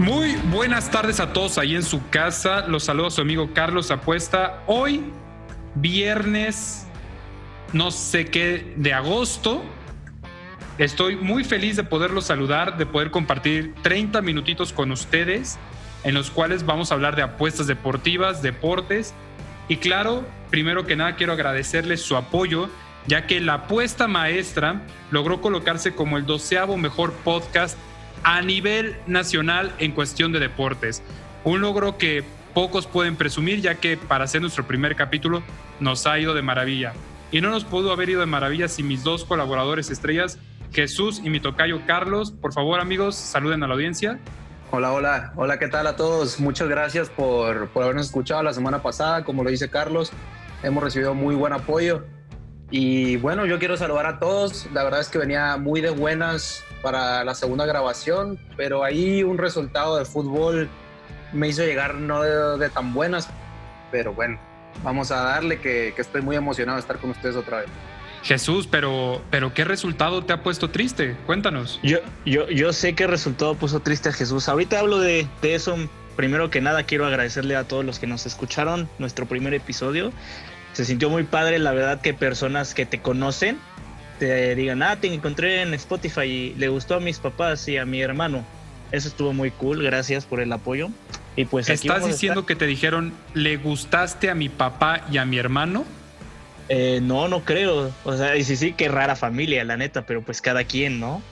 Muy buenas tardes a todos ahí en su casa. Los saludo su amigo Carlos Apuesta. Hoy, viernes, no sé qué, de agosto. Estoy muy feliz de poderlos saludar, de poder compartir 30 minutitos con ustedes, en los cuales vamos a hablar de apuestas deportivas, deportes. Y claro, primero que nada quiero agradecerles su apoyo, ya que la apuesta maestra logró colocarse como el doceavo mejor podcast a nivel nacional en cuestión de deportes. Un logro que pocos pueden presumir ya que para hacer nuestro primer capítulo nos ha ido de maravilla. Y no nos pudo haber ido de maravilla sin mis dos colaboradores estrellas, Jesús y mi tocayo Carlos. Por favor amigos, saluden a la audiencia. Hola, hola, hola, ¿qué tal a todos? Muchas gracias por, por habernos escuchado la semana pasada, como lo dice Carlos, hemos recibido muy buen apoyo. Y bueno, yo quiero saludar a todos. La verdad es que venía muy de buenas para la segunda grabación, pero ahí un resultado de fútbol me hizo llegar no de, tan buenas, pero bueno, vamos a darle que, que, estoy muy emocionado de estar con ustedes otra vez. Jesús, pero, pero ¿qué resultado te ha puesto triste? Cuéntanos. Yo, yo, yo sé qué resultado puso triste a Jesús. Ahorita hablo de, de eso. Primero que nada, quiero agradecerle a todos los que nos escucharon nuestro primer episodio. Se sintió muy padre, la verdad, que personas que te conocen te digan, ah, te encontré en Spotify y le gustó a mis papás y a mi hermano. Eso estuvo muy cool, gracias por el apoyo. Y pues ¿Estás diciendo que te dijeron, le gustaste a mi papá y a mi hermano? Eh, no, no creo. O sea, y sí, sí, qué rara familia, la neta, pero pues cada quien, ¿no?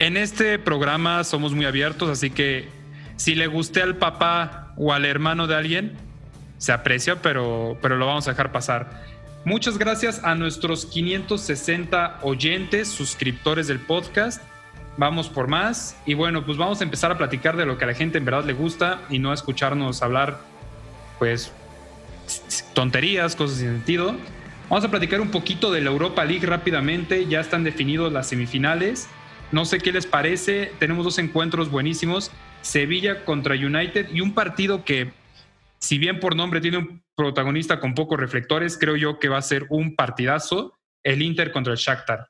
En este programa somos muy abiertos, así que si le gusté al papá o al hermano de alguien, se aprecia, pero, pero lo vamos a dejar pasar. Muchas gracias a nuestros 560 oyentes, suscriptores del podcast. Vamos por más. Y bueno, pues vamos a empezar a platicar de lo que a la gente en verdad le gusta y no a escucharnos hablar, pues, tonterías, cosas sin sentido. Vamos a platicar un poquito de la Europa League rápidamente. Ya están definidos las semifinales. No sé qué les parece. Tenemos dos encuentros buenísimos. Sevilla contra United y un partido que, si bien por nombre tiene un protagonista con pocos reflectores, creo yo que va a ser un partidazo, el Inter contra el Shakhtar.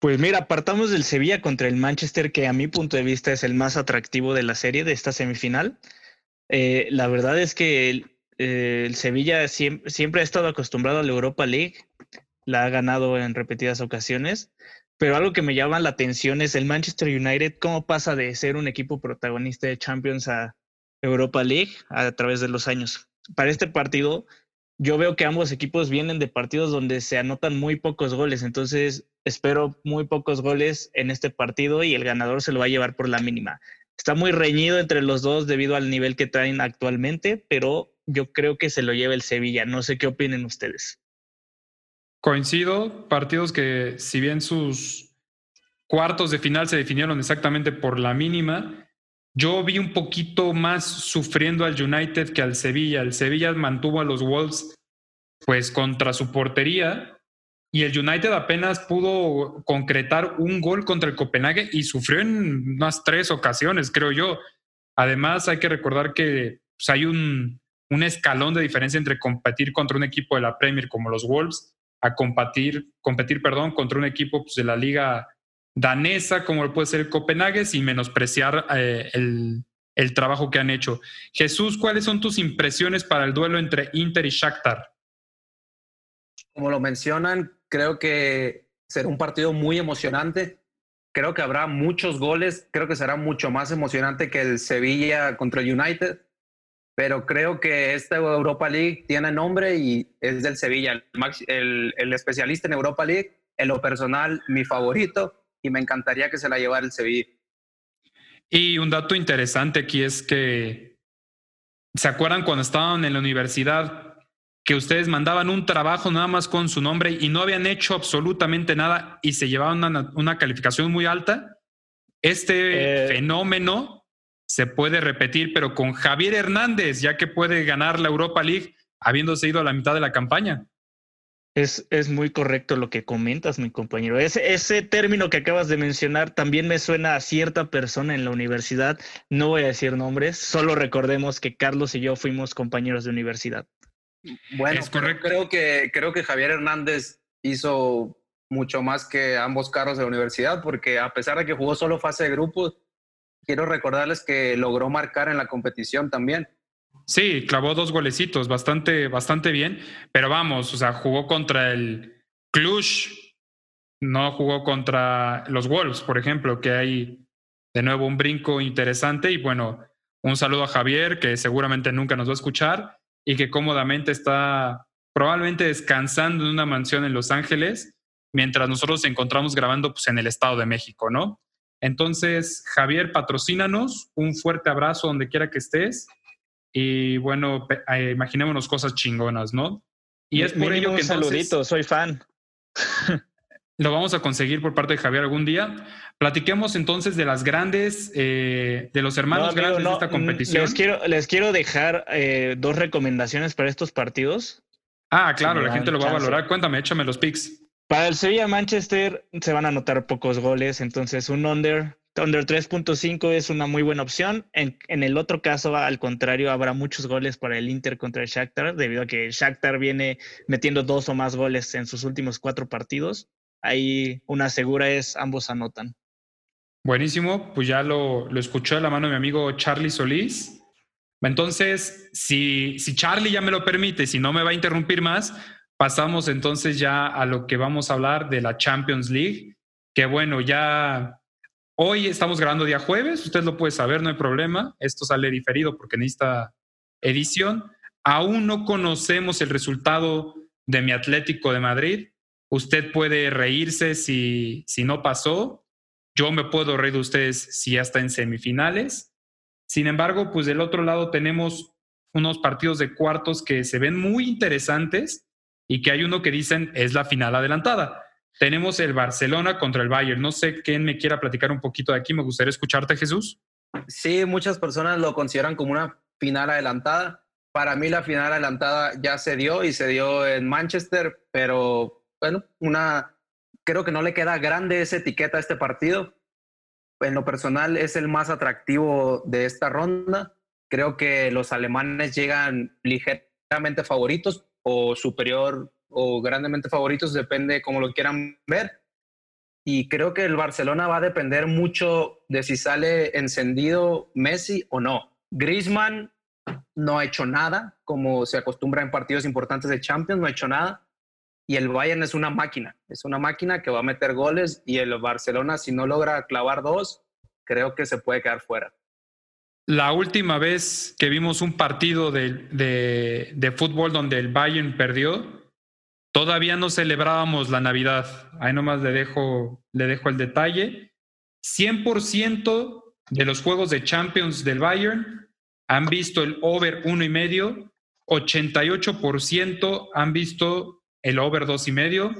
Pues mira, partamos del Sevilla contra el Manchester, que a mi punto de vista es el más atractivo de la serie, de esta semifinal. Eh, la verdad es que el, eh, Sevilla siempre, siempre, ha estado acostumbrado a la Europa League, la ha ganado en repetidas ocasiones, pero algo que me llama la atención es el Manchester United, cómo pasa de ser un equipo protagonista de Champions a Europa League a través de los años para este partido, yo veo que ambos equipos vienen de partidos donde se anotan muy pocos goles, entonces espero muy pocos goles en este partido y el ganador se lo va a llevar por la mínima. Está muy reñido entre los dos debido al nivel que traen actualmente, pero yo creo que se lo lleva el Sevilla. No sé qué opinen ustedes. Coincido, partidos que si bien sus cuartos de final se definieron exactamente por la mínima, yo vi un poquito más sufriendo al United que al Sevilla. El Sevilla mantuvo a los Wolves pues contra su portería y el United apenas pudo concretar un gol contra el Copenhague y sufrió en unas tres ocasiones, creo yo. Además, hay que recordar que pues, hay un, un escalón de diferencia entre competir contra un equipo de la Premier como los Wolves a competir, competir perdón, contra un equipo pues, de la liga danesa como puede ser Copenhague sin menospreciar eh, el, el, trabajo que han hecho. Jesús, ¿cuáles son tus impresiones para el duelo entre Inter y Shakhtar? Como lo mencionan, creo que será un partido muy emocionante. Creo que habrá muchos goles. Creo que será mucho más emocionante que el Sevilla contra el United. Pero creo que esta Europa League tiene nombre y es del Sevilla, el, el, el especialista en Europa League. En lo personal, mi favorito y me encantaría que se la llevara el Sevilla. Y un dato interesante aquí es que, ¿se acuerdan cuando estaban en la universidad que ustedes mandaban un trabajo nada más con su nombre y no habían hecho absolutamente nada y se llevaban una, calificación muy alta? Este eh. fenómeno se puede repetir, pero con Javier Hernández, ya que puede ganar la Europa League habiéndose ido a la mitad de la campaña. Es, es, muy correcto lo que comentas, mi compañero. Ese, ese término que acabas de mencionar también me suena a cierta persona en la universidad. No voy a decir nombres, solo recordemos que Carlos y yo fuimos compañeros de universidad. Bueno, creo que, creo que Javier Hernández hizo mucho más que ambos carros de la universidad, porque a pesar de que jugó solo fase de grupos, quiero recordarles que logró marcar en la competición también. Sí, clavó dos golecitos, bastante, bastante bien. Pero vamos, o sea, jugó contra el Cluj, no jugó contra los Wolves, por ejemplo, que hay de nuevo un brinco interesante. Y bueno, un saludo a Javier, que seguramente nunca nos va a escuchar y que cómodamente está probablemente descansando en una mansión en Los Ángeles, mientras nosotros nos encontramos grabando pues, en el Estado de México, ¿no? Entonces, Javier, patrocínanos, un fuerte abrazo donde quiera que estés y bueno, eh, imaginémonos cosas chingonas, ¿no? Y es por ello que. Un saludito, soy fan. lo vamos a conseguir por parte de Javier algún día. Platiquemos entonces de las grandes, eh, de los hermanos grandes de esta competición. Les quiero, les quiero dejar eh, dos recomendaciones para estos partidos. Ah, claro, la gente lo va a valorar. Cuéntame, échame los picks. Para el Sevilla Manchester se van a anotar pocos goles, entonces un under Under 3.5 es una muy buena opción. En, el otro caso, al contrario, habrá muchos goles para el Inter contra el Shakhtar, debido a que el Shakhtar viene metiendo dos o más goles en sus últimos cuatro partidos. Ahí una segura es ambos anotan. Buenísimo, pues ya lo, lo escuchó de la mano mi amigo Charlie Solís. Entonces, si, si Charlie ya me lo permite, si no me va a interrumpir más, pasamos entonces ya a lo que vamos a hablar de la Champions League, que bueno, ya Hoy estamos grabando día jueves, usted lo puede saber, no hay problema. Esto sale diferido porque en esta edición. Aún no conocemos el resultado de mi Atlético de Madrid. Usted puede reírse si, si no pasó. Yo me puedo reír de ustedes si ya está en semifinales. Sin embargo, pues del otro lado tenemos unos partidos de cuartos que se ven muy interesantes y que hay uno que dicen es la final adelantada. Tenemos el Barcelona contra el Bayern. No sé quién me quiera platicar un poquito de aquí. Me gustaría escucharte, Jesús. Sí, muchas personas lo consideran como una final adelantada. Para mí la final adelantada ya se dio y se dio en Manchester, pero bueno, una creo que no le queda grande esa etiqueta a este partido. En lo personal es el más atractivo de esta ronda. Creo que los alemanes llegan ligeramente favoritos o superior o grandemente favoritos, depende cómo lo quieran ver. Y creo que el Barcelona va a depender mucho de si sale encendido Messi o no. Griezmann no ha hecho nada, como se acostumbra en partidos importantes de Champions, no ha hecho nada. Y el Bayern es una máquina, es una máquina que va a meter goles y el Barcelona, si no logra clavar dos, creo que se puede quedar fuera. La última vez que vimos un partido de, de, de fútbol donde el Bayern perdió, Todavía no celebrábamos la Navidad. Ahí nomás le dejo, le dejo el detalle. 100% de los juegos de Champions del Bayern han visto el over uno y medio, 88% han visto el over dos y medio.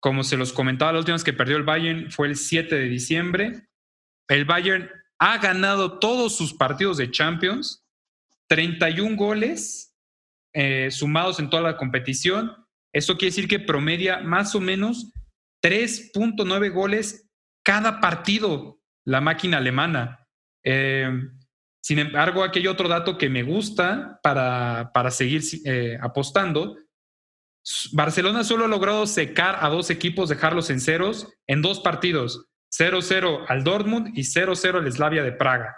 Como se los comentaba, la última vez que perdió el Bayern fue el 7 de diciembre. El Bayern ha ganado todos sus partidos de Champions, 31 goles eh, sumados en toda la competición esto quiere decir que promedia más o menos 3.9 goles cada partido la máquina alemana. Eh, sin embargo, aquí hay otro dato que me gusta para, para seguir eh, apostando. Barcelona solo ha logrado secar a dos equipos, dejarlos en ceros en dos partidos, 0-0 al Dortmund y 0-0 al Slavia de Praga.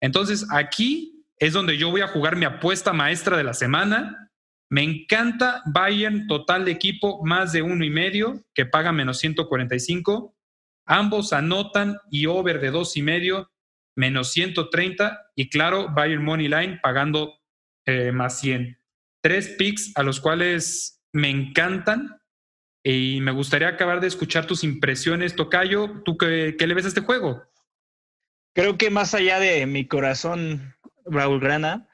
Entonces, aquí es donde yo voy a jugar mi apuesta maestra de la semana me encanta Bayern total de equipo más de uno y medio, que paga menos 145. Ambos anotan y over de dos y medio, menos 130. Y claro, Bayern Money Line pagando eh, más 100. Tres picks a los cuales me encantan. Y me gustaría acabar de escuchar tus impresiones, Tocayo. ¿Tú qué, qué le ves a este juego? creo que más allá de mi corazón, Raúl Grana,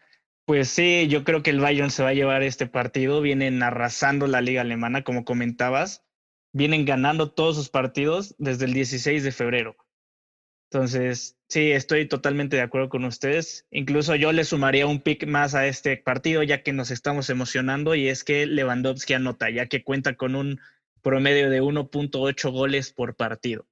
pues sí, yo creo que el Bayern se va a llevar este partido. Vienen arrasando la liga alemana, como comentabas. Vienen ganando todos sus partidos desde el 16 de febrero. Entonces, sí, estoy totalmente de acuerdo con ustedes. Incluso yo le sumaría un pick más a este partido, ya que nos estamos emocionando, y es que Lewandowski anota, ya que cuenta con un promedio de 1.8 goles por partido.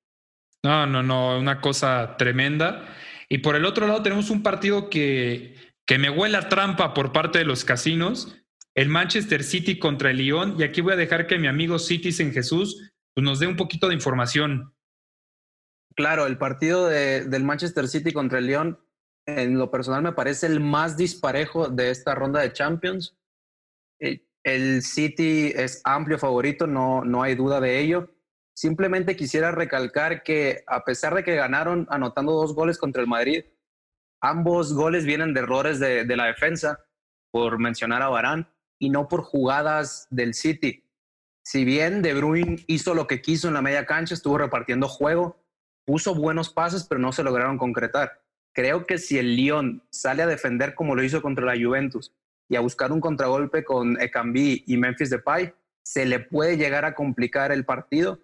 No, no, no, una cosa tremenda. Y por el otro lado tenemos un partido que que me huele a trampa por parte de los casinos, el Manchester City contra el Lyon. Y aquí voy a dejar que mi amigo Citizen Jesús pues, nos dé un poquito de información. Claro, el partido del Manchester City contra el Lyon, en lo personal me parece el más disparejo de esta ronda de Champions. Eh, el City es amplio favorito, no, no hay duda de ello. Simplemente quisiera recalcar que a pesar de que ganaron anotando dos goles contra el Madrid, Ambos goles vienen de errores de, la defensa, por mencionar a Barán, y no por jugadas del City. Si bien De Bruyne hizo lo que quiso en la media cancha, estuvo repartiendo juego, puso buenos pases, pero no se lograron concretar. Creo que si el Lyon sale a defender como lo hizo contra la Juventus y a buscar un contragolpe con Ekambi y Memphis Depay, se le puede llegar a complicar el partido,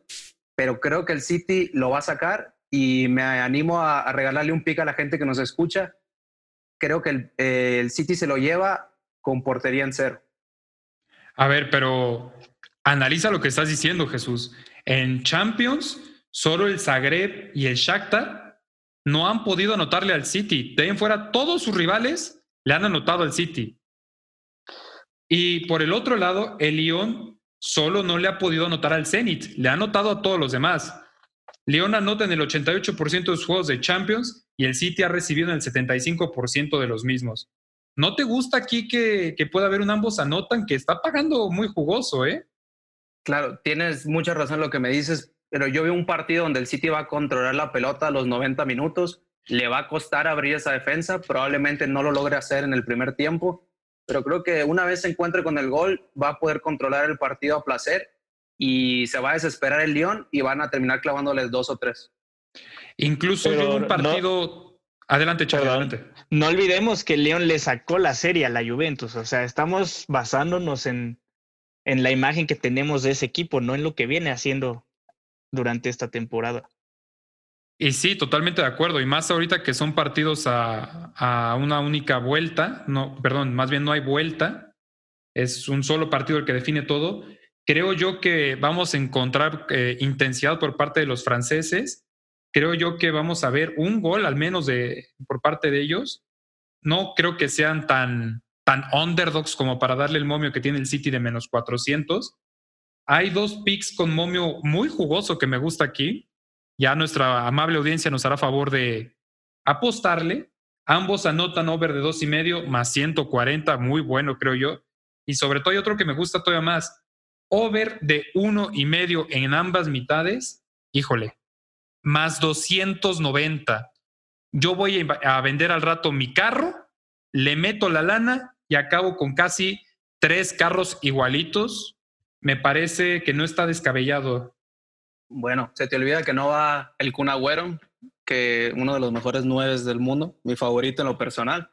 pero creo que el City lo va a sacar y me animo a, regalarle un pick a la gente que nos escucha. Creo que el, eh, el City se lo lleva con portería en cero. A ver, pero analiza lo que estás diciendo, Jesús. En Champions, solo el Zagreb y el Shakhtar no han podido anotarle al City. De ahí en fuera, todos sus rivales le han anotado al City. Y por el otro lado, el Lyon solo no le ha podido anotar al Zenit, le ha anotado a todos los demás. León anota en el 88% de sus juegos de Champions y el City ha recibido en el 75% de los mismos. ¿No te gusta aquí que, pueda haber un ambos anotan que está pagando muy jugoso, eh? Claro, tienes mucha razón lo que me dices, pero yo veo un partido donde el City va a controlar la pelota a los 90 minutos, le va a costar abrir esa defensa, probablemente no lo logre hacer en el primer tiempo, pero creo que una vez se encuentre con el gol va a poder controlar el partido a placer y se va a desesperar el León y van a terminar clavándoles dos o tres. Incluso en un partido. adelante, Charlie, adelante. No olvidemos que el León le sacó la serie a la Juventus. O sea, estamos basándonos en, en la imagen que tenemos de ese equipo, no en lo que viene haciendo durante esta temporada. Y sí, totalmente de acuerdo. Y más ahorita que son partidos a, a, una única vuelta. No, perdón, más bien no hay vuelta. Es un solo partido el que define todo. Creo yo que vamos a encontrar eh, intensidad por parte de los franceses. Creo yo que vamos a ver un gol al menos de, por parte de ellos. No creo que sean tan, tan underdogs como para darle el momio que tiene el City de menos 400. Hay dos picks con momio muy jugoso que me gusta aquí. Ya nuestra amable audiencia nos hará favor de apostarle. Ambos anotan over de dos y medio más 140, muy bueno creo yo. Y sobre todo hay otro que me gusta todavía más over de uno y medio en ambas mitades, híjole, más 290. Yo voy a vender al rato mi carro, le meto la lana y acabo con casi tres carros igualitos. Me parece que no está descabellado. Bueno, se te olvida que no va el Kun Agüero, que uno de los mejores nueve del mundo, mi favorito en lo personal.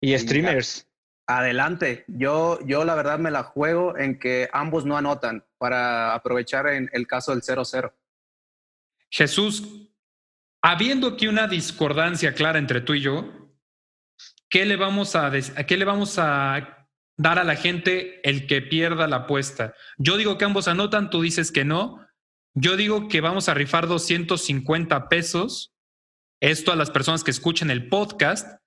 Y streamers. Adelante. Yo, yo la verdad me la juego en que ambos no anotan para aprovechar en el caso del 0-0. Jesús, habiendo aquí una discordancia clara entre tú y yo, ¿qué le vamos a, qué le vamos a dar a la gente el que pierda la apuesta? Yo digo que ambos anotan, tú dices que no. Yo digo que vamos a rifar 250 pesos. Esto a las personas que escuchen el podcast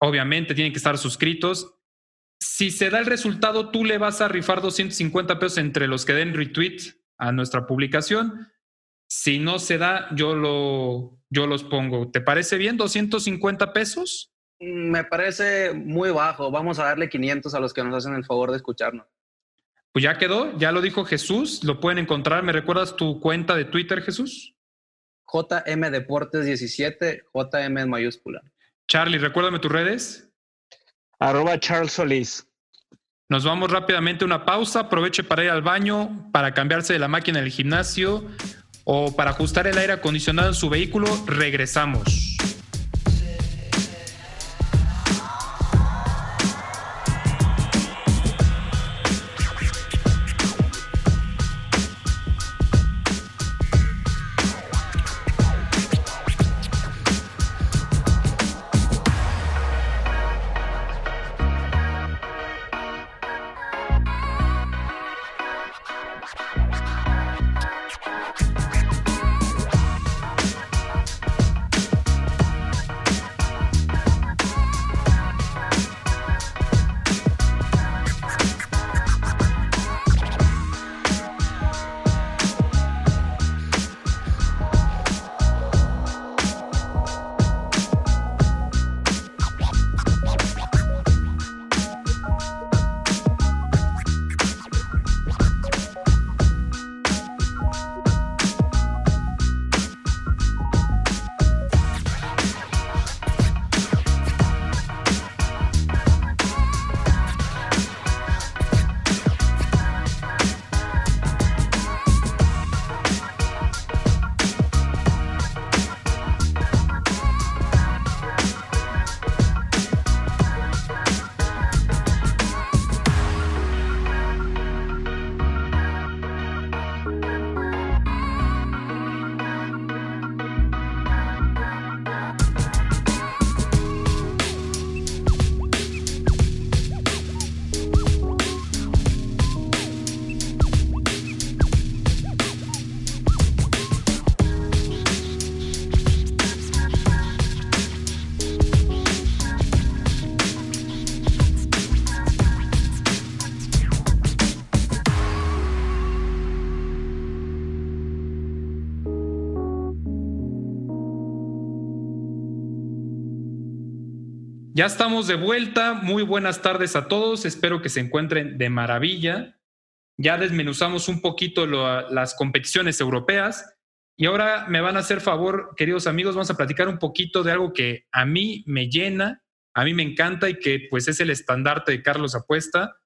Obviamente tienen que estar suscritos. Si se da el resultado, tú le vas a rifar 250 pesos entre los que den retweet a nuestra publicación. Si no se da, yo, lo, yo los pongo. ¿Te parece bien 250 pesos? Me parece muy bajo. Vamos a darle 500 a los que nos hacen el favor de escucharnos. Pues ya quedó, ya lo dijo Jesús, lo pueden encontrar. ¿Me recuerdas tu cuenta de Twitter, Jesús? JM Deportes 17, JM en mayúscula. Charlie, recuérdame tus redes. Arroba Charles Solís. Nos vamos rápidamente a una pausa. Aproveche para ir al baño, para cambiarse de la máquina del gimnasio o para ajustar el aire acondicionado en su vehículo. Regresamos. Ya estamos de vuelta. Muy buenas tardes a todos. Espero que se encuentren de maravilla. Ya desmenuzamos un poquito las competiciones europeas. Y ahora me van a hacer favor, queridos amigos, vamos a platicar un poquito de algo que a mí me llena, a mí me encanta y que pues es el estandarte de Carlos Apuesta.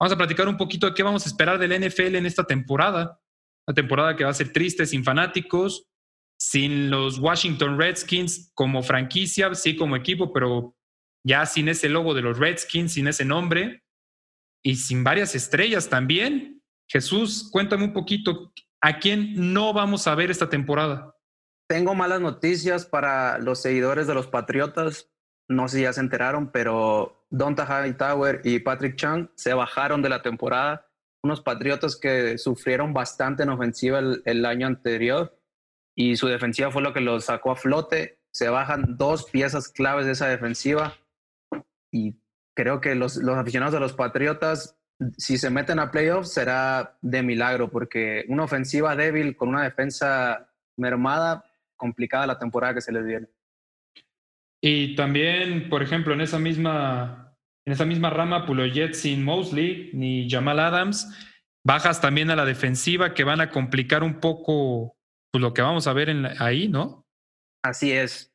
Vamos a platicar un poquito de qué vamos a esperar del NFL en esta temporada. Una temporada que va a ser triste, sin fanáticos, sin los Washington Redskins como franquicia, sí como equipo, pero ya sin ese logo de los Redskins, sin ese nombre y sin varias estrellas también. Jesús, cuéntame un poquito, ¿a quién no vamos a ver esta temporada? Tengo malas noticias para los seguidores de los Patriotas. No sé si ya se enteraron, pero Donta Hightower y Patrick Chung se bajaron de la temporada. Unos Patriotas que sufrieron bastante en ofensiva el, el año anterior y su defensiva fue lo que los sacó a flote. Se bajan dos piezas claves de esa defensiva y creo que los, los aficionados de los Patriotas, si se meten a playoffs, será de milagro, porque una ofensiva débil con una defensa mermada, complicada la temporada que se les viene. Y también, por ejemplo, en esa misma, en esa misma rama, sin Mosley ni Jamal Adams, bajas también a la defensiva que van a complicar un poco pues, lo que vamos a ver en ahí, ¿no? Así es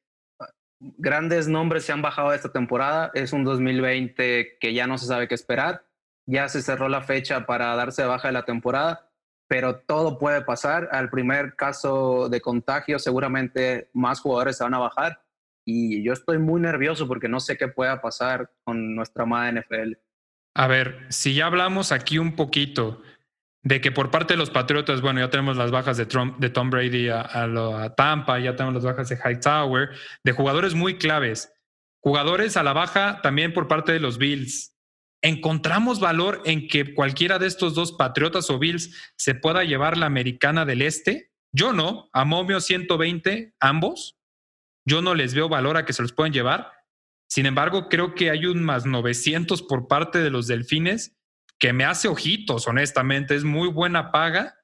grandes nombres se han bajado esta temporada. Es un 2020 que ya no se sabe qué esperar. Ya se cerró la fecha para darse baja de la temporada, pero todo puede pasar. Al primer caso de contagio, seguramente más jugadores se van a bajar. Y yo estoy muy nervioso porque no sé qué pueda pasar con nuestra amada NFL. A ver, si ya hablamos aquí un poquito de que por parte de los Patriotas, bueno, ya tenemos las bajas de, de Tom Brady a, Tampa, ya tenemos las bajas de Hightower, de jugadores muy claves. Jugadores a la baja también por parte de los Bills. ¿Encontramos valor en que cualquiera de estos dos Patriotas o Bills se pueda llevar la americana del Este? Yo no, a Momio 120, ambos. Yo no les veo valor a que se los puedan llevar. Sin embargo, creo que hay un más 900 por parte de los Delfines que me hace ojitos, honestamente. Es muy buena paga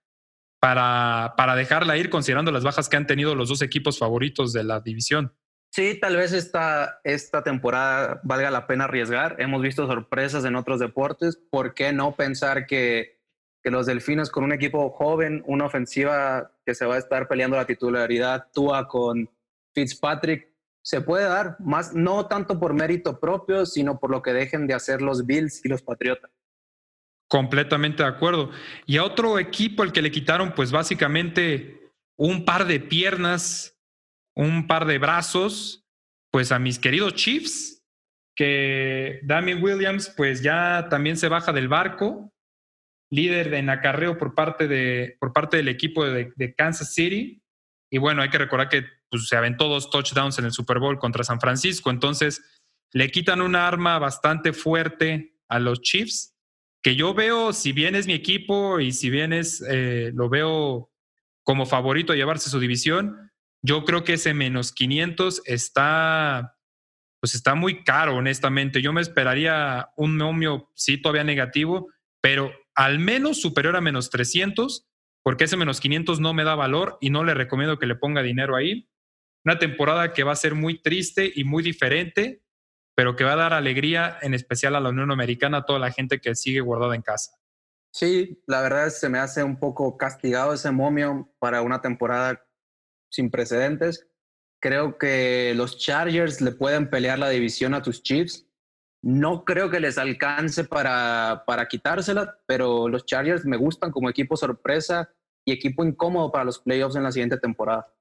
para, para dejarla ir, considerando las bajas que han tenido los dos equipos favoritos de la división. Sí, tal vez esta, esta temporada valga la pena arriesgar. Hemos visto sorpresas en otros deportes. ¿Por qué no pensar que, que los Delfines con un equipo joven, una ofensiva que se va a estar peleando la titularidad, Tua con Fitzpatrick, se puede dar, más no tanto por mérito propio, sino por lo que dejen de hacer los Bills y los Patriotas. Completamente de acuerdo. Y a otro equipo el que le quitaron, pues básicamente un par de piernas, un par de brazos, pues a mis queridos Chiefs, que Damien Williams, pues ya también se baja del barco, líder en acarreo por parte, de, por parte del equipo de, Kansas City. Y bueno, hay que recordar que pues, se aventó dos touchdowns en el Super Bowl contra San Francisco, entonces le quitan una arma bastante fuerte a los Chiefs que yo veo, si bien es mi equipo y si bien es, eh, lo veo como favorito a llevarse su división, yo creo que ese menos 500 está, pues está muy caro, honestamente. Yo me esperaría un nomio, sí, todavía negativo, pero al menos superior a menos 300, porque ese menos 500 no me da valor y no le recomiendo que le ponga dinero ahí. Una temporada que va a ser muy triste y muy diferente pero que va a dar alegría en especial a la Unión Americana, a toda la gente que sigue guardada en casa. Sí, la verdad se me hace un poco castigado ese momio para una temporada sin precedentes. Creo que los Chargers le pueden pelear la división a tus Chiefs. No creo que les alcance para, para quitársela, pero los Chargers me gustan como equipo sorpresa y equipo incómodo para los playoffs en la siguiente temporada.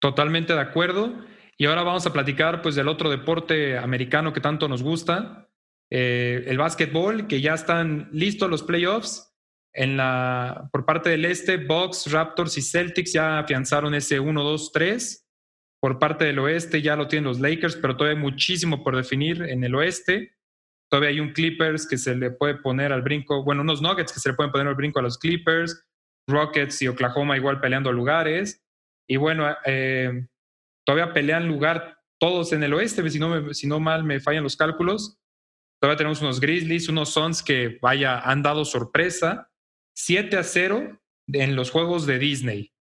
Totalmente de acuerdo. Y ahora vamos a platicar pues del otro deporte americano que tanto nos gusta, eh, el básquetbol, que ya están listos los playoffs. En la, por parte del este, Bucks, Raptors y Celtics ya afianzaron ese 1, 2, 3. Por parte del oeste ya lo tienen los Lakers, pero todavía hay muchísimo por definir en el oeste. Todavía hay un Clippers que se le puede poner al brinco, bueno, unos Nuggets que se le pueden poner al brinco a los Clippers, Rockets y Oklahoma igual peleando lugares. Y bueno, eh, todavía pelean lugar todos en el oeste, si no, mal me fallan los cálculos. Todavía tenemos unos Grizzlies, unos Suns que, vaya, han dado sorpresa. 7 a 0 en los juegos de Disney.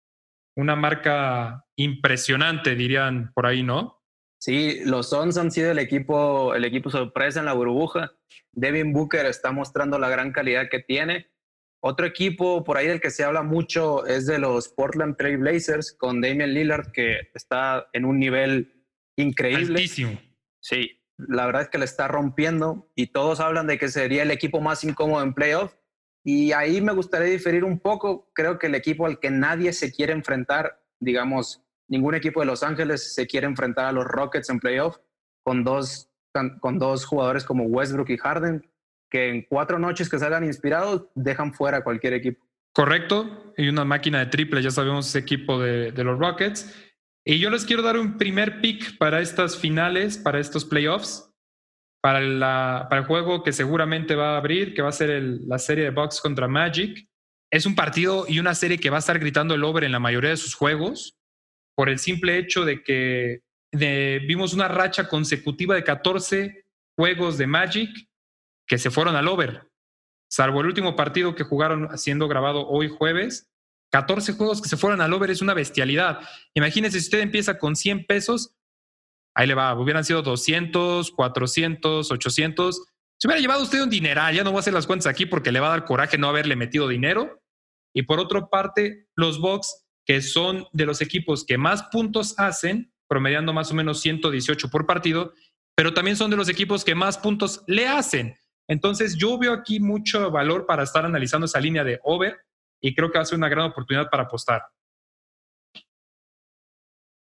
Una marca impresionante, dirían por ahí, ¿no? Sí, los Suns han sido el equipo, el equipo sorpresa en la burbuja. Devin Booker está mostrando la gran calidad que tiene. Otro equipo por ahí del que se habla mucho es de los Portland Trail Blazers con Damian Lillard, que está en un nivel increíble. Altísimo. Sí, la verdad es que le está rompiendo y todos hablan de que sería el equipo más incómodo en playoff. Y ahí me gustaría diferir un poco. Creo que el equipo al que nadie se quiere enfrentar, digamos, ningún equipo de Los Ángeles se quiere enfrentar a los Rockets en playoff con dos, con dos jugadores como Westbrook y Harden, que en cuatro noches que salgan inspirados dejan fuera cualquier equipo. Correcto, y una máquina de triple, ya sabemos ese equipo de, los Rockets. Y yo les quiero dar un primer pick para estas finales, para estos playoffs, para, para el juego que seguramente va a abrir, que va a ser la serie de Bucks contra Magic. Es un partido y una serie que va a estar gritando el over en la mayoría de sus juegos por el simple hecho de que vimos una racha consecutiva de 14 juegos de Magic que se fueron al over. Salvo el último partido que jugaron siendo grabado hoy jueves, 14 juegos que se fueron al over es una bestialidad. Imagínense si usted empieza con 100 pesos, ahí le va, hubieran sido 200, 400, 800. Se hubiera llevado usted un dineral, ya no voy a hacer las cuentas aquí porque le va a dar coraje no haberle metido dinero. Y por otra parte, los Bucks que son de los equipos que más puntos hacen, promediando más o menos 118 por partido, pero también son de los equipos que más puntos le hacen. Entonces yo veo aquí mucho valor para estar analizando esa línea de over y creo que va a ser una gran oportunidad para apostar.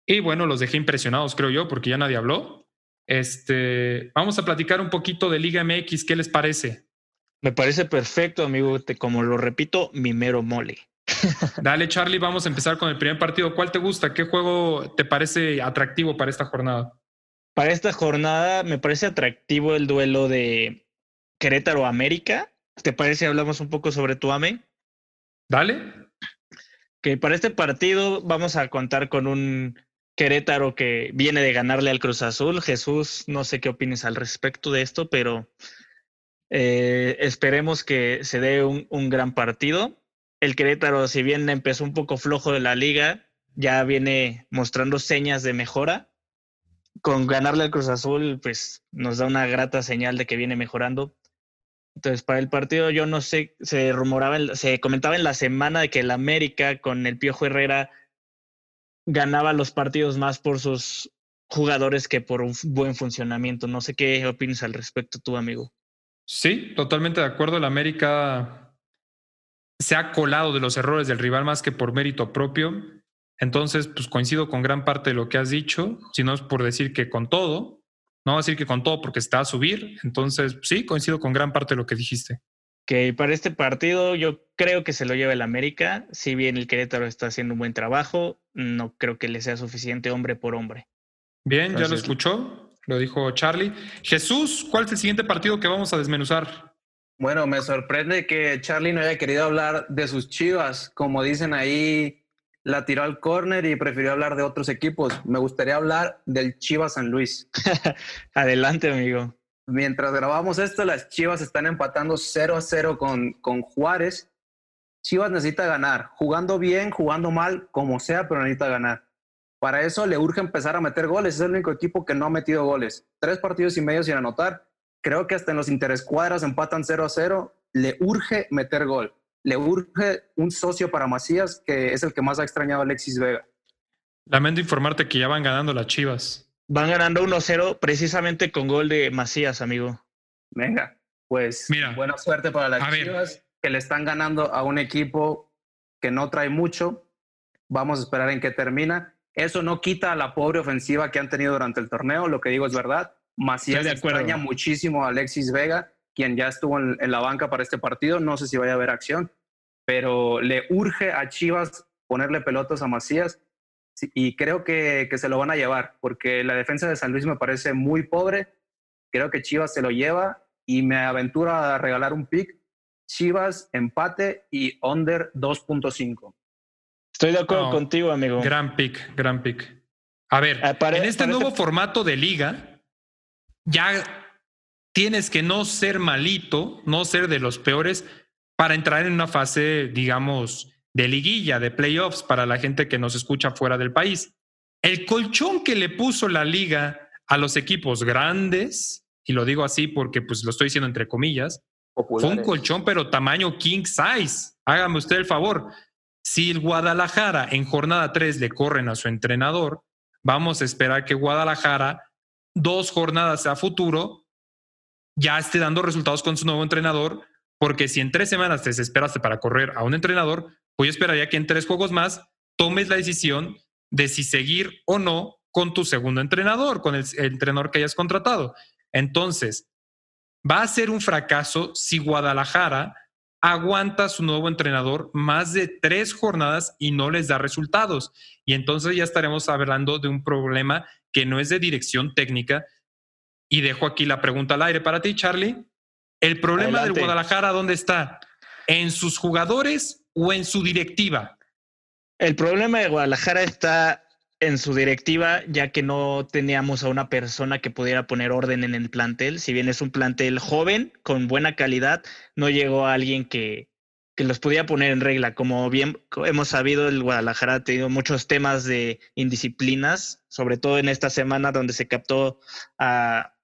Y bueno, los dejé impresionados, creo yo, porque ya nadie habló. Este, vamos a platicar un poquito de Liga MX, ¿qué les parece? Me parece perfecto, amigo. Como lo repito, mi mero mole. Dale, Charlie, vamos a empezar con el primer partido. ¿Cuál te gusta? ¿Qué juego te parece atractivo para esta jornada? Para esta jornada me parece atractivo el duelo de Querétaro América. ¿Te parece hablamos un poco sobre tu AME? Dale. Que para este partido vamos a contar con un Querétaro que viene de ganarle al Cruz Azul. Jesús, no sé qué opines al respecto de esto, pero eh, esperemos que se dé un, un gran partido el Querétaro, si bien empezó un poco flojo de la liga, ya viene mostrando señas de mejora. Con ganarle al Cruz Azul, pues nos da una grata señal de que viene mejorando. Entonces, para el partido, yo no sé, se rumoraba, se comentaba en la semana de que el América con el Piojo Herrera ganaba los partidos más por sus jugadores que por un buen funcionamiento. No sé qué opinas al respecto tú, amigo. Sí, totalmente de acuerdo. El América se ha colado de los errores del rival más que por mérito propio. Entonces, pues coincido con gran parte de lo que has dicho, si no es por decir que con todo, no voy a decir que con todo porque está a subir. Entonces, sí, coincido con gran parte de lo que dijiste. Que para este partido yo creo que se lo lleva el América. Si bien el Querétaro está haciendo un buen trabajo, no creo que le sea suficiente hombre por hombre. Bien, ya lo escuchó, lo dijo Charlie. Jesús, ¿cuál es el siguiente partido que vamos a desmenuzar? Bueno, me sorprende que Charlie no haya querido hablar de sus chivas. Como dicen ahí, la tiró al córner y prefirió hablar de otros equipos. Me gustaría hablar del Chivas San Luis. Adelante, amigo. Mientras grabamos esto, las Chivas están empatando 0 a 0 con, con Juárez. Chivas necesita ganar, jugando bien, jugando mal, como sea, pero necesita ganar. Para eso le urge empezar a meter goles. Es el único equipo que no ha metido goles. Tres partidos y medio sin anotar creo que hasta en los interescuadras empatan 0 a 0. Le urge meter gol. Le urge un socio para Macías, que es el que más ha extrañado a Alexis Vega. Lamento informarte que ya van ganando las Chivas. Van ganando 1-0 precisamente con gol de Macías, amigo. Venga, pues Mira, buena suerte para las Chivas, que le están ganando a un equipo que no trae mucho. Vamos a esperar en qué termina. Eso no quita la pobre ofensiva que han tenido durante el torneo, lo que digo es verdad. Macías extraña muchísimo a Alexis Vega, quien ya estuvo en, la banca para este partido. No sé si vaya a haber acción, pero le urge a Chivas ponerle pelotas a Macías y creo que, que, se lo van a llevar, porque la defensa de San Luis me parece muy pobre. Creo que Chivas se lo lleva y me aventura a regalar un pick. Chivas, empate y under 2.5. Estoy de acuerdo contigo, amigo. Gran pick, gran pick. A ver, ah, en este nuevo formato de liga, ya tienes que no ser malito, no ser de los peores para entrar en una fase, digamos, de liguilla, de playoffs para la gente que nos escucha fuera del país. El colchón que le puso la liga a los equipos grandes, y lo digo así porque pues lo estoy diciendo entre comillas, fue un colchón, pero tamaño king size. Hágame usted el favor. Si el Guadalajara en jornada 3 le corren a su entrenador, vamos a esperar que Guadalajara, dos jornadas a futuro, ya esté dando resultados con su nuevo entrenador, porque si en tres semanas te desesperaste para correr a un entrenador, pues yo esperaría que en tres juegos más tomes la decisión de si seguir o no con tu segundo entrenador, con el, entrenador que hayas contratado. Entonces, va a ser un fracaso si Guadalajara aguanta su nuevo entrenador más de tres jornadas y no les da resultados. Y entonces ya estaremos hablando de un problema que no es de dirección técnica. Y dejo aquí la pregunta al aire para ti, Charlie. ¿El problema del Guadalajara dónde está? ¿En sus jugadores o en su directiva? El problema de Guadalajara está en su directiva, ya que no teníamos a una persona que pudiera poner orden en el plantel. Si bien es un plantel joven, con buena calidad, no llegó a alguien que, que los pudiera poner en regla. Como bien hemos sabido, el Guadalajara ha tenido muchos temas de indisciplinas, sobre todo en esta semana donde se captó a,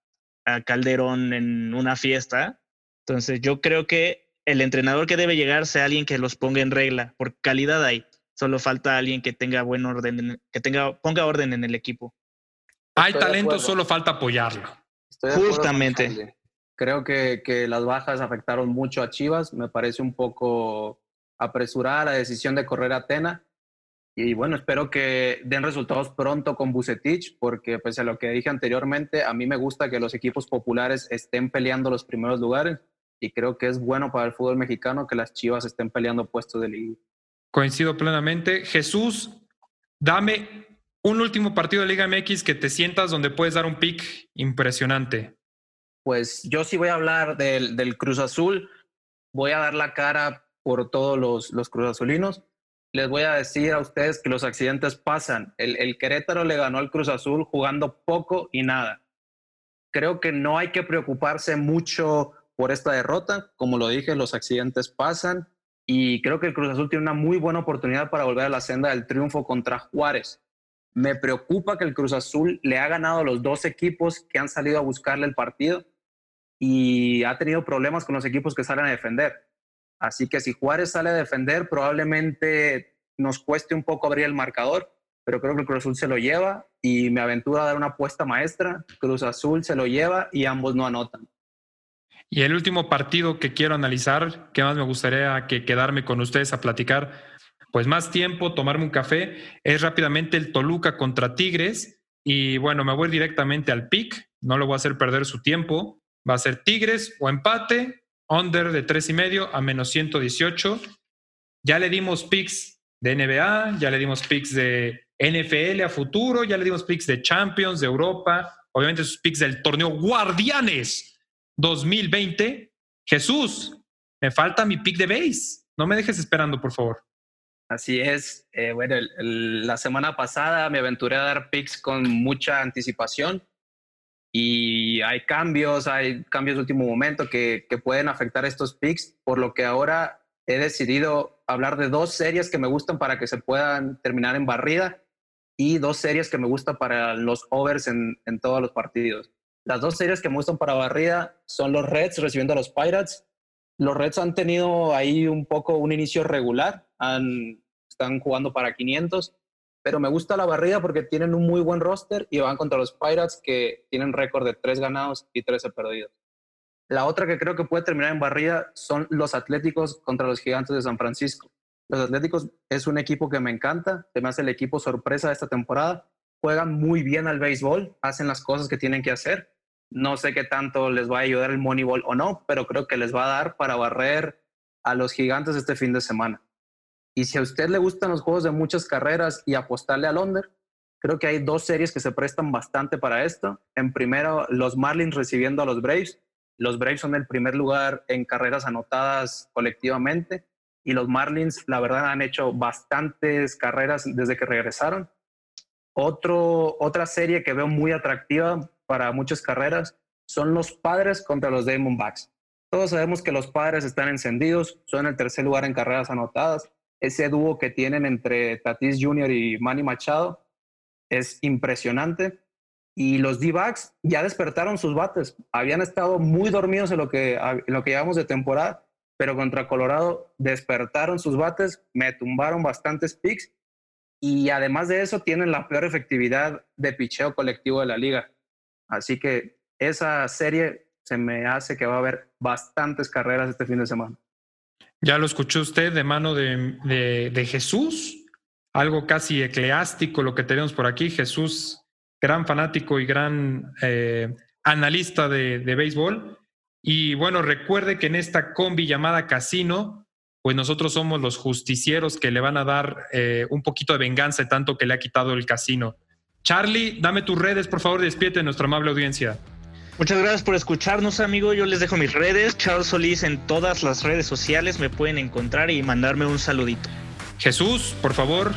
a Calderón en una fiesta. Entonces yo creo que el entrenador que debe llegar sea alguien que los ponga en regla, por calidad hay. Solo falta alguien que tenga buen orden, que tenga, ponga orden en el equipo. Hay talento, solo falta apoyarlo. Justamente. Creo que, que, las bajas afectaron mucho a Chivas. Me parece un poco apresurada la decisión de correr a Atena. Y bueno, espero que den resultados pronto con Bucetich, porque pese a lo que dije anteriormente, a mí me gusta que los equipos populares estén peleando los primeros lugares y creo que es bueno para el fútbol mexicano que las Chivas estén peleando puestos de liga. Coincido plenamente. Jesús, dame un último partido de Liga MX que te sientas donde puedes dar un pick impresionante. Pues yo sí voy a hablar del, del Cruz Azul. Voy a dar la cara por todos los, los Cruz Azulinos. Les voy a decir a ustedes que los accidentes pasan. El, el Querétaro le ganó al Cruz Azul jugando poco y nada. Creo que no hay que preocuparse mucho por esta derrota. Como lo dije, los accidentes pasan y creo que el Cruz Azul tiene una muy buena oportunidad para volver a la senda del triunfo contra Juárez. Me preocupa que el Cruz Azul le ha ganado a los dos equipos que han salido a buscarle el partido y ha tenido problemas con los equipos que salen a defender. Así que si Juárez sale a defender, probablemente nos cueste un poco abrir el marcador, pero creo que el Cruz Azul se lo lleva y me aventura a dar una apuesta maestra. Cruz Azul se lo lleva y ambos no anotan. Y el último partido que quiero analizar, que más me gustaría que quedarme con ustedes a platicar, pues más tiempo, tomarme un café, es rápidamente el Toluca contra Tigres. Y bueno, me voy directamente al pick, no lo voy a hacer perder su tiempo. Va a ser Tigres o empate, under de tres y medio a menos 118. Ya le dimos picks de NBA, ya le dimos picks de NFL a futuro, ya le dimos picks de Champions, de Europa, obviamente sus picks del torneo Guardianes 2020. Jesús, me falta mi pick de base. No me dejes esperando, por favor. Así es. Eh, bueno, la semana pasada me aventuré a dar picks con mucha anticipación y hay cambios, hay cambios de último momento que, pueden afectar estos picks, por lo que ahora he decidido hablar de dos series que me gustan para que se puedan terminar en barrida y dos series que me gustan para los overs en todos los partidos. Las dos series que me gustan para barrida son los Reds recibiendo a los Pirates. Los Reds han tenido ahí un poco un inicio regular, han, están jugando para 500, pero me gusta la barrida porque tienen un muy buen roster y van contra los Pirates que tienen récord de 3 ganados y 13 perdidos. La otra que creo que puede terminar en barrida son los Atléticos contra los Gigantes de San Francisco. Los Atléticos es un equipo que me encanta, se el equipo sorpresa de esta temporada. Juegan muy bien al béisbol, hacen las cosas que tienen que hacer no sé qué tanto les va a ayudar el Moneyball o no, pero creo que les va a dar para barrer a los gigantes este fin de semana. Y si a usted le gustan los juegos de muchas carreras y apostarle al under, creo que hay dos series que se prestan bastante para esto. En primero, los Marlins recibiendo a los Braves. Los Braves son el primer lugar en carreras anotadas colectivamente y los Marlins, la verdad, han hecho bastantes carreras desde que regresaron. Otro, otra serie que veo muy atractiva para muchas carreras son los padres contra los Diamondbacks. Todos sabemos que los padres están encendidos, son el tercer lugar en carreras anotadas. Ese dúo que tienen entre Tatis Jr. y Manny Machado es impresionante. y los D-backs ya despertaron sus bates. Habían estado muy dormidos en lo que, en lo que llevamos de temporada, pero contra Colorado despertaron sus bates, me tumbaron bastantes picks y además de eso tienen la peor efectividad de picheo colectivo de la liga. Así que esa serie se me hace que va a haber bastantes carreras este fin de semana. Ya lo escuchó usted de mano de, de, Jesús, algo casi ecleástico lo que tenemos por aquí. Jesús, gran fanático y gran eh, analista de, de béisbol. Y bueno, recuerde que en esta combi llamada Casino, pues nosotros somos los justicieros que le van a dar eh, un poquito de venganza tanto que le ha quitado el casino. Charlie, dame tus redes, por favor, despierte de nuestra amable audiencia. Muchas gracias por escucharnos, amigo. Yo les dejo mis redes. Charles Solís en todas las redes sociales me pueden encontrar y mandarme un saludito. Jesús, por favor.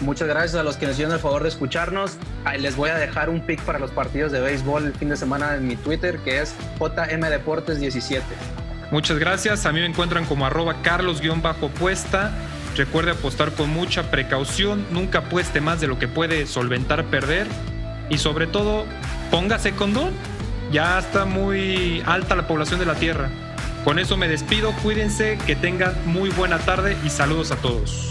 Muchas gracias a los que nos hicieron el favor de escucharnos. les voy a dejar un pick para los partidos de béisbol el fin de semana en mi Twitter, que es JMDeportes17. Muchas gracias. A mí me encuentran como arroba carlos-puesta. Recuerde apostar con mucha precaución. Nunca apueste más de lo que puede solventar perder. Y sobre todo, póngase condón ya está muy alta la población de la Tierra. Con eso me despido, cuídense, que tengan muy buena tarde y saludos a todos.